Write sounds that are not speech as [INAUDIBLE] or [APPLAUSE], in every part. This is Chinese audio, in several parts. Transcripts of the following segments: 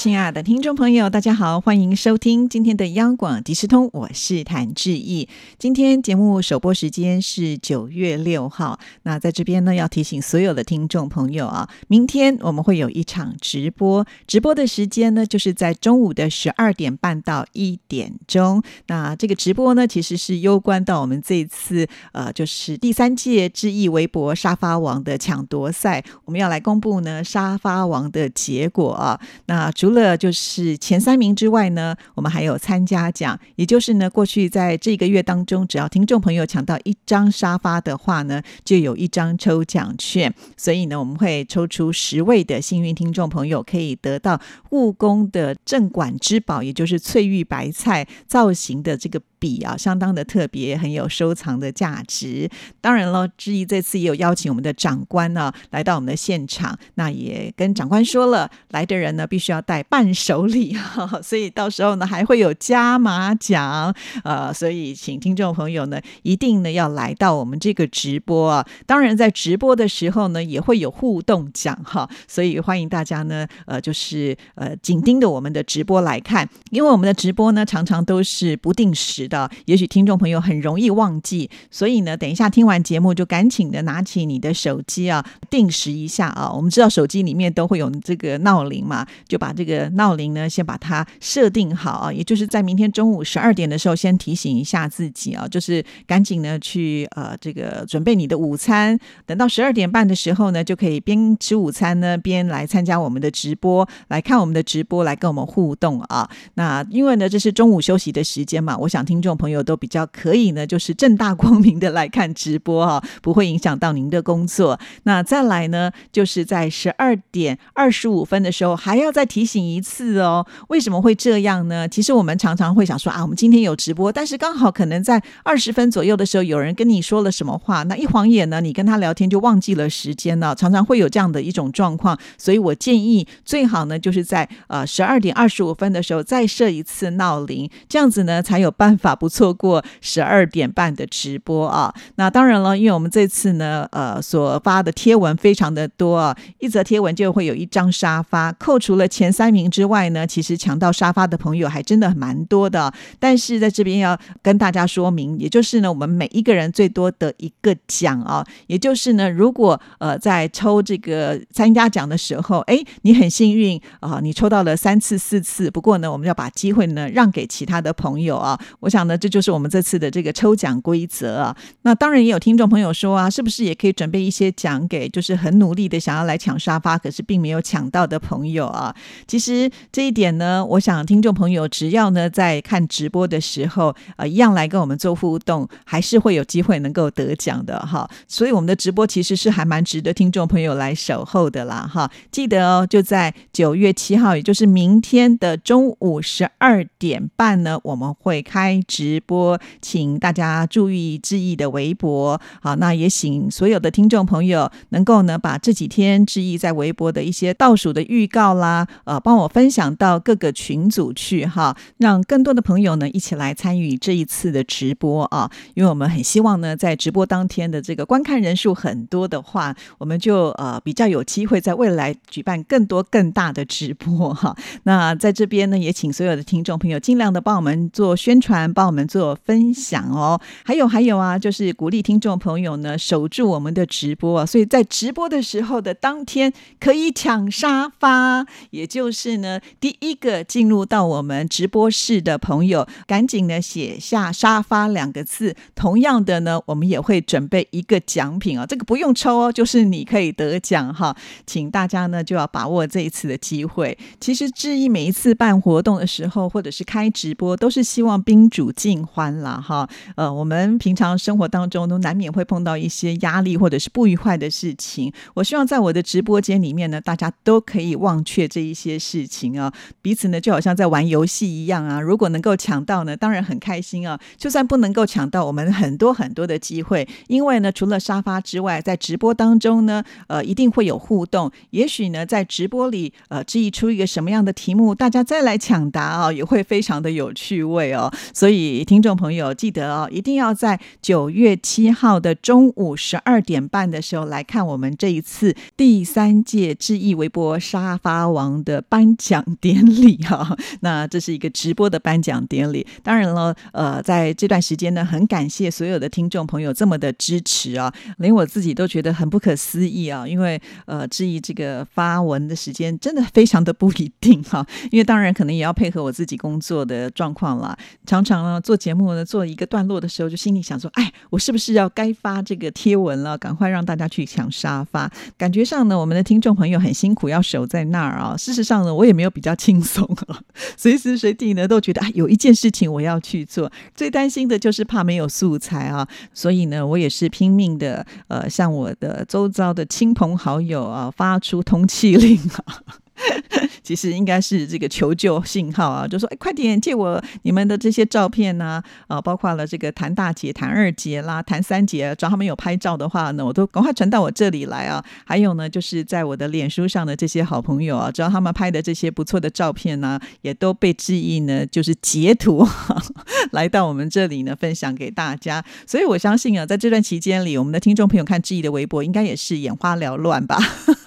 亲爱的听众朋友，大家好，欢迎收听今天的央广即时通，我是谭志毅。今天节目首播时间是九月六号，那在这边呢，要提醒所有的听众朋友啊，明天我们会有一场直播，直播的时间呢，就是在中午的十二点半到一点钟。那这个直播呢，其实是攸关到我们这次呃，就是第三届志毅微博沙发王的抢夺赛，我们要来公布呢沙发王的结果啊。那主除了就是前三名之外呢，我们还有参加奖，也就是呢，过去在这个月当中，只要听众朋友抢到一张沙发的话呢，就有一张抽奖券。所以呢，我们会抽出十位的幸运听众朋友，可以得到故宫的镇馆之宝，也就是翠玉白菜造型的这个。笔啊，相当的特别，很有收藏的价值。当然了，志毅这次也有邀请我们的长官呢来到我们的现场，那也跟长官说了，来的人呢必须要带伴手礼哈，所以到时候呢还会有加码奖，呃，所以请听众朋友呢一定呢要来到我们这个直播啊。当然，在直播的时候呢也会有互动奖哈，所以欢迎大家呢呃就是呃紧盯着我们的直播来看，因为我们的直播呢常常都是不定时。的，也许听众朋友很容易忘记，所以呢，等一下听完节目就赶紧的拿起你的手机啊，定时一下啊。我们知道手机里面都会有这个闹铃嘛，就把这个闹铃呢先把它设定好啊，也就是在明天中午十二点的时候先提醒一下自己啊，就是赶紧呢去呃这个准备你的午餐，等到十二点半的时候呢，就可以边吃午餐呢边来参加我们的直播，来看我们的直播，来跟我们互动啊。那因为呢这是中午休息的时间嘛，我想听。听众朋友都比较可以呢，就是正大光明的来看直播哈，[LAUGHS] 不会影响到您的工作。那再来呢，就是在十二点二十五分的时候，还要再提醒一次哦。为什么会这样呢？其实我们常常会想说啊，我们今天有直播，但是刚好可能在二十分左右的时候，有人跟你说了什么话，那一晃眼呢，你跟他聊天就忘记了时间了。常常会有这样的一种状况，所以我建议最好呢，就是在呃十二点二十五分的时候再设一次闹铃，这样子呢才有办法。不错过十二点半的直播啊！那当然了，因为我们这次呢，呃，所发的贴文非常的多啊，一则贴文就会有一张沙发。扣除了前三名之外呢，其实抢到沙发的朋友还真的蛮多的。但是在这边要跟大家说明，也就是呢，我们每一个人最多得一个奖啊。也就是呢，如果呃在抽这个参加奖的时候，哎，你很幸运啊，你抽到了三次、四次。不过呢，我们要把机会呢让给其他的朋友啊。我想。那这就是我们这次的这个抽奖规则啊。那当然也有听众朋友说啊，是不是也可以准备一些奖给就是很努力的想要来抢沙发，可是并没有抢到的朋友啊？其实这一点呢，我想听众朋友只要呢在看直播的时候，呃，一样来跟我们做互动，还是会有机会能够得奖的哈。所以我们的直播其实是还蛮值得听众朋友来守候的啦哈。记得哦，就在九月七号，也就是明天的中午十二点半呢，我们会开。直播，请大家注意志毅的微博。好，那也请所有的听众朋友能够呢，把这几天志毅在微博的一些倒数的预告啦，呃，帮我分享到各个群组去哈，让更多的朋友呢一起来参与这一次的直播啊。因为我们很希望呢，在直播当天的这个观看人数很多的话，我们就呃比较有机会在未来举办更多更大的直播哈。那在这边呢，也请所有的听众朋友尽量的帮我们做宣传，帮。我们做分享哦，还有还有啊，就是鼓励听众朋友呢守住我们的直播啊，所以在直播的时候的当天可以抢沙发，也就是呢第一个进入到我们直播室的朋友，赶紧呢写下沙发两个字。同样的呢，我们也会准备一个奖品啊，这个不用抽哦，就是你可以得奖哈，请大家呢就要把握这一次的机会。其实志毅每一次办活动的时候，或者是开直播，都是希望宾主。主尽欢了哈。呃，我们平常生活当中都难免会碰到一些压力或者是不愉快的事情。我希望在我的直播间里面呢，大家都可以忘却这一些事情啊，彼此呢就好像在玩游戏一样啊。如果能够抢到呢，当然很开心啊。就算不能够抢到，我们很多很多的机会，因为呢，除了沙发之外，在直播当中呢，呃，一定会有互动。也许呢，在直播里，呃，质疑出一个什么样的题目，大家再来抢答啊，也会非常的有趣味哦。所以，所以听众朋友记得哦，一定要在九月七号的中午十二点半的时候来看我们这一次第三届智易微博沙发王的颁奖典礼哈。[LAUGHS] 那这是一个直播的颁奖典礼。当然了，呃，在这段时间呢，很感谢所有的听众朋友这么的支持啊，连我自己都觉得很不可思议啊，因为呃，质疑这个发文的时间真的非常的不一定哈，因为当然可能也要配合我自己工作的状况啦。常常做节目呢做一个段落的时候，就心里想说，哎，我是不是要该发这个贴文了？赶快让大家去抢沙发。感觉上呢，我们的听众朋友很辛苦，要守在那儿啊。事实上呢，我也没有比较轻松啊，[LAUGHS] 随时随地呢都觉得，哎，有一件事情我要去做。最担心的就是怕没有素材啊，所以呢，我也是拼命的，呃，向我的周遭的亲朋好友啊发出通气令啊。[LAUGHS] 其实应该是这个求救信号啊，就说哎，快点借我你们的这些照片呐，啊，包括了这个谭大姐、谭二姐啦、谭三姐，只要他们有拍照的话呢，我都赶快传到我这里来啊。还有呢，就是在我的脸书上的这些好朋友啊，只要他们拍的这些不错的照片呢，也都被质疑呢，就是截图 [LAUGHS] 来到我们这里呢，分享给大家。所以我相信啊，在这段期间里，我们的听众朋友看质疑的微博，应该也是眼花缭乱吧，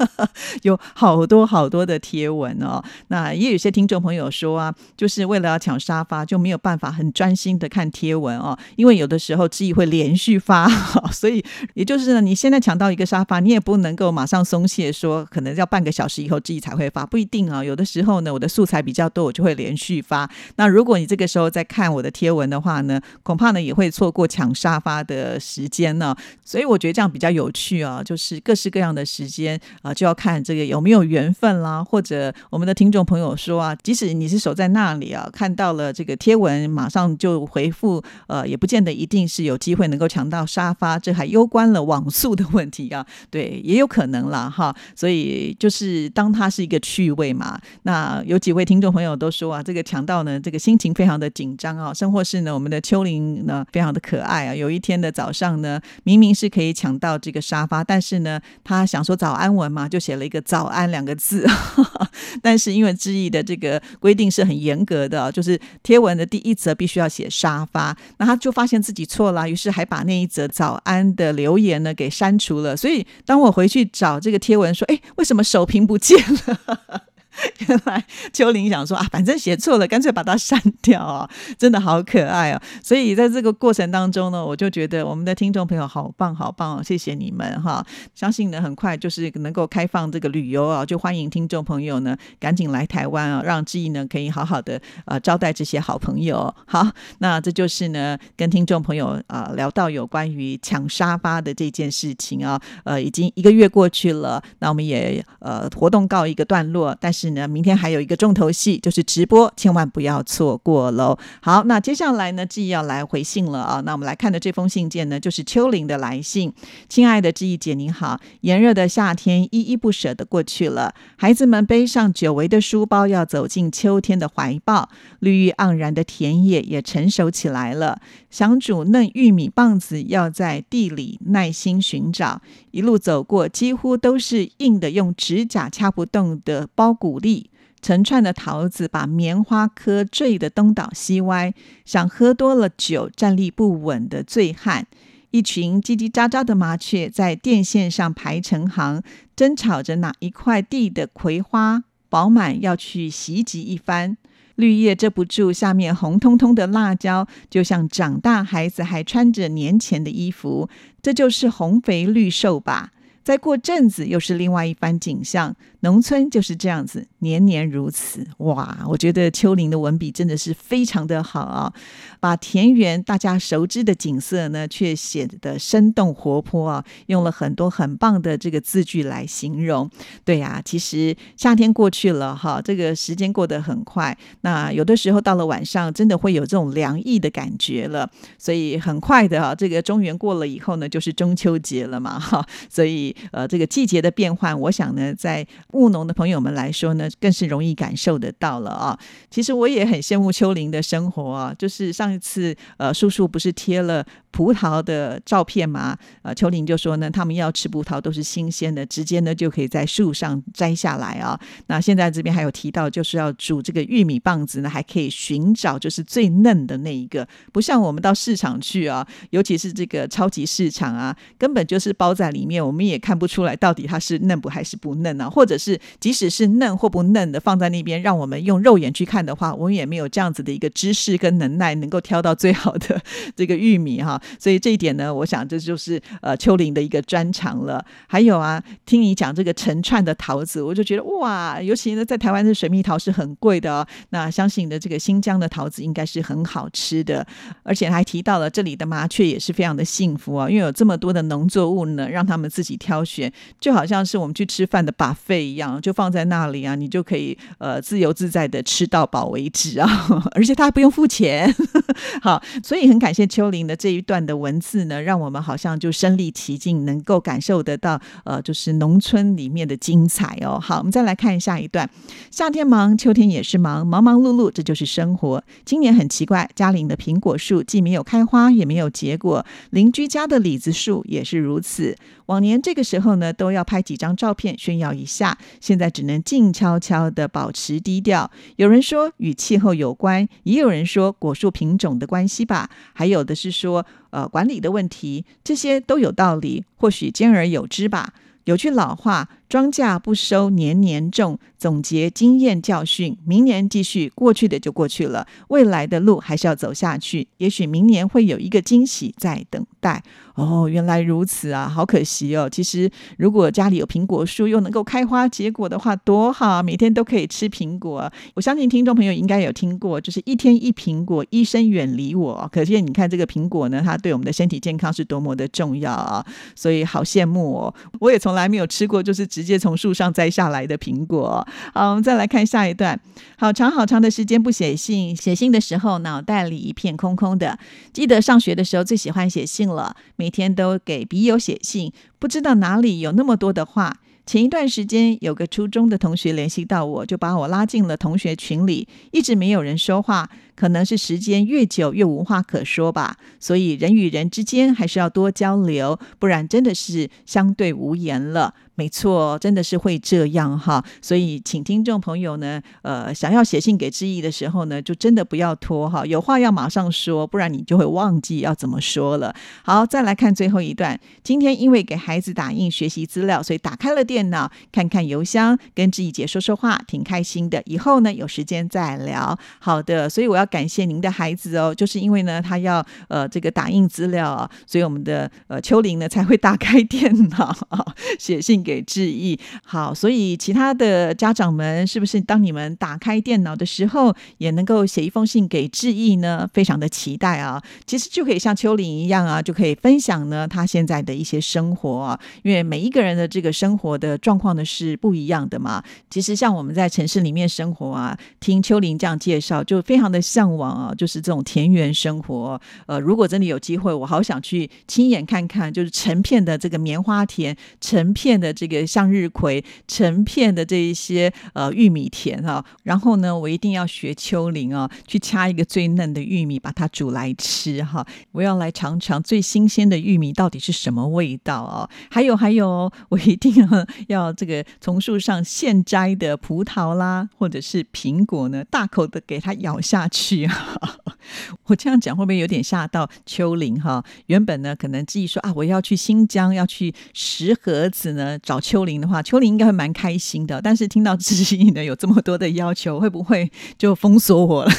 [LAUGHS] 有好多好多的。贴文哦，那也有些听众朋友说啊，就是为了要抢沙发，就没有办法很专心的看贴文哦，因为有的时候志毅会连续发，[LAUGHS] 所以也就是呢，你现在抢到一个沙发，你也不能够马上松懈，说可能要半个小时以后志毅才会发，不一定啊。有的时候呢，我的素材比较多，我就会连续发。那如果你这个时候在看我的贴文的话呢，恐怕呢也会错过抢沙发的时间呢。所以我觉得这样比较有趣啊，就是各式各样的时间啊，就要看这个有没有缘分啦。或者我们的听众朋友说啊，即使你是守在那里啊，看到了这个贴文，马上就回复，呃，也不见得一定是有机会能够抢到沙发，这还攸关了网速的问题啊。[LAUGHS] 对，也有可能啦，哈。所以就是当它是一个趣味嘛。那有几位听众朋友都说啊，这个抢到呢，这个心情非常的紧张啊。甚或是呢，我们的秋玲呢，非常的可爱啊。有一天的早上呢，明明是可以抢到这个沙发，但是呢，他想说早安文嘛，就写了一个早安两个字。[LAUGHS] 但是因为知意的这个规定是很严格的，就是贴文的第一则必须要写沙发，那他就发现自己错了，于是还把那一则早安的留言呢给删除了。所以当我回去找这个贴文说，哎，为什么首屏不见了？[LAUGHS] [LAUGHS] 原来秋玲想说啊，反正写错了，干脆把它删掉啊！真的好可爱哦。[LAUGHS] 所以在这个过程当中呢，我就觉得我们的听众朋友好棒好棒，谢谢你们哈！相信呢，很快就是能够开放这个旅游啊，就欢迎听众朋友呢赶紧来台湾啊，让志毅呢可以好好的呃招待这些好朋友。好，那这就是呢跟听众朋友啊聊到有关于抢沙发的这件事情啊，呃，已经一个月过去了，那我们也呃活动告一个段落，但是。是呢，明天还有一个重头戏，就是直播，千万不要错过喽。好，那接下来呢，志毅要来回信了啊。那我们来看的这封信件呢，就是秋玲的来信。亲爱的志毅姐，您好，炎热的夏天依依不舍的过去了，孩子们背上久违的书包，要走进秋天的怀抱。绿意盎然的田野也成熟起来了，想煮嫩玉米棒子，要在地里耐心寻找。一路走过，几乎都是硬的，用指甲掐不动的包谷。鼓励成串的桃子把棉花颗坠得东倒西歪，像喝多了酒站立不稳的醉汉。一群叽叽喳喳的麻雀在电线上排成行，争吵着哪一块地的葵花饱满，要去袭击一番。绿叶遮不住下面红彤彤的辣椒，就像长大孩子还穿着年前的衣服。这就是红肥绿瘦吧。再过阵子，又是另外一番景象。农村就是这样子，年年如此。哇，我觉得秋林的文笔真的是非常的好啊，把田园大家熟知的景色呢，却写得生动活泼啊，用了很多很棒的这个字句来形容。对呀，其实夏天过去了哈，这个时间过得很快。那有的时候到了晚上，真的会有这种凉意的感觉了。所以很快的啊，这个中元过了以后呢，就是中秋节了嘛哈。所以呃，这个季节的变换，我想呢，在务农的朋友们来说呢，更是容易感受得到了啊。其实我也很羡慕秋玲的生活啊，就是上一次呃，叔叔不是贴了。葡萄的照片嘛，呃，秋玲就说呢，他们要吃葡萄都是新鲜的，直接呢就可以在树上摘下来啊。那现在这边还有提到，就是要煮这个玉米棒子呢，还可以寻找就是最嫩的那一个，不像我们到市场去啊，尤其是这个超级市场啊，根本就是包在里面，我们也看不出来到底它是嫩不还是不嫩啊，或者是即使是嫩或不嫩的放在那边，让我们用肉眼去看的话，我们也没有这样子的一个知识跟能耐，能够挑到最好的这个玉米哈。所以这一点呢，我想这就是呃秋玲的一个专长了。还有啊，听你讲这个成串的桃子，我就觉得哇，尤其呢在台湾的水蜜桃是很贵的哦。那相信你的这个新疆的桃子应该是很好吃的，而且还提到了这里的麻雀也是非常的幸福啊，因为有这么多的农作物呢，让他们自己挑选，就好像是我们去吃饭的把费一样，就放在那里啊，你就可以呃自由自在的吃到饱为止啊，[LAUGHS] 而且他还不用付钱。[LAUGHS] 好，所以很感谢秋玲的这一段。段的文字呢，让我们好像就身临其境，能够感受得到，呃，就是农村里面的精彩哦。好，我们再来看下一段。夏天忙，秋天也是忙，忙忙碌碌，这就是生活。今年很奇怪，家里的苹果树既没有开花，也没有结果，邻居家的李子树也是如此。往年这个时候呢，都要拍几张照片炫耀一下，现在只能静悄悄的保持低调。有人说与气候有关，也有人说果树品种的关系吧，还有的是说呃管理的问题，这些都有道理，或许兼而有之吧。有句老话。庄稼不收，年年种。总结经验教训，明年继续。过去的就过去了，未来的路还是要走下去。也许明年会有一个惊喜在等待。哦，原来如此啊，好可惜哦。其实如果家里有苹果树，又能够开花结果的话，多好！每天都可以吃苹果。我相信听众朋友应该有听过，就是一天一苹果，医生远离我。可见你看这个苹果呢，它对我们的身体健康是多么的重要啊！所以好羡慕哦。我也从来没有吃过，就是只直接从树上摘下来的苹果。好，我们再来看下一段。好长好长的时间不写信，写信的时候脑袋里一片空空的。记得上学的时候最喜欢写信了，每天都给笔友写信，不知道哪里有那么多的话。前一段时间有个初中的同学联系到我，就把我拉进了同学群里，一直没有人说话。可能是时间越久越无话可说吧，所以人与人之间还是要多交流，不然真的是相对无言了。没错，真的是会这样哈。所以，请听众朋友呢，呃，想要写信给志毅的时候呢，就真的不要拖哈，有话要马上说，不然你就会忘记要怎么说了。好，再来看最后一段。今天因为给孩子打印学习资料，所以打开了电脑，看看邮箱，跟志毅姐说说话，挺开心的。以后呢，有时间再聊。好的，所以我要。要感谢您的孩子哦，就是因为呢，他要呃这个打印资料啊，所以我们的呃秋玲呢才会打开电脑 [LAUGHS] 写信给志毅。好，所以其他的家长们，是不是当你们打开电脑的时候，也能够写一封信给志毅呢？非常的期待啊！其实就可以像秋玲一样啊，就可以分享呢他现在的一些生活啊。因为每一个人的这个生活的状况呢是不一样的嘛。其实像我们在城市里面生活啊，听秋玲这样介绍，就非常的。向往啊，就是这种田园生活。呃，如果真的有机会，我好想去亲眼看看，就是成片的这个棉花田，成片的这个向日葵，成片的这一些呃玉米田哈。然后呢，我一定要学秋玲啊，去掐一个最嫩的玉米，把它煮来吃哈。我要来尝尝最新鲜的玉米到底是什么味道啊！还有还有，我一定要要这个从树上现摘的葡萄啦，或者是苹果呢，大口的给它咬下去。去啊！[LAUGHS] 我这样讲会不会有点吓到秋玲哈？原本呢，可能自己说啊，我要去新疆，要去石河子呢找秋玲的话，秋玲应该会蛮开心的。但是听到自己呢有这么多的要求，会不会就封锁我了？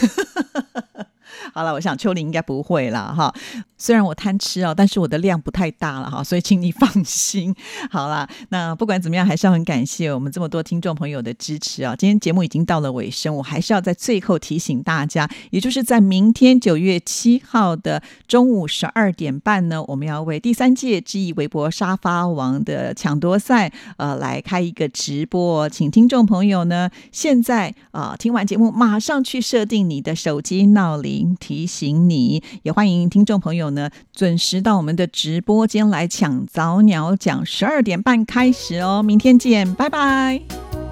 好了，我想秋玲应该不会了哈。虽然我贪吃哦，但是我的量不太大了哈，所以请你 [LAUGHS] 放心。好了，那不管怎么样，还是要很感谢我们这么多听众朋友的支持啊。今天节目已经到了尾声，我还是要在最后提醒大家，也就是在明天九月七号的中午十二点半呢，我们要为第三届知意微博沙发王的抢夺赛呃来开一个直播，请听众朋友呢现在啊听完节目马上去设定你的手机闹铃提醒你，也欢迎听众朋友。呢，准时到我们的直播间来抢早鸟奖，十二点半开始哦，明天见，拜拜。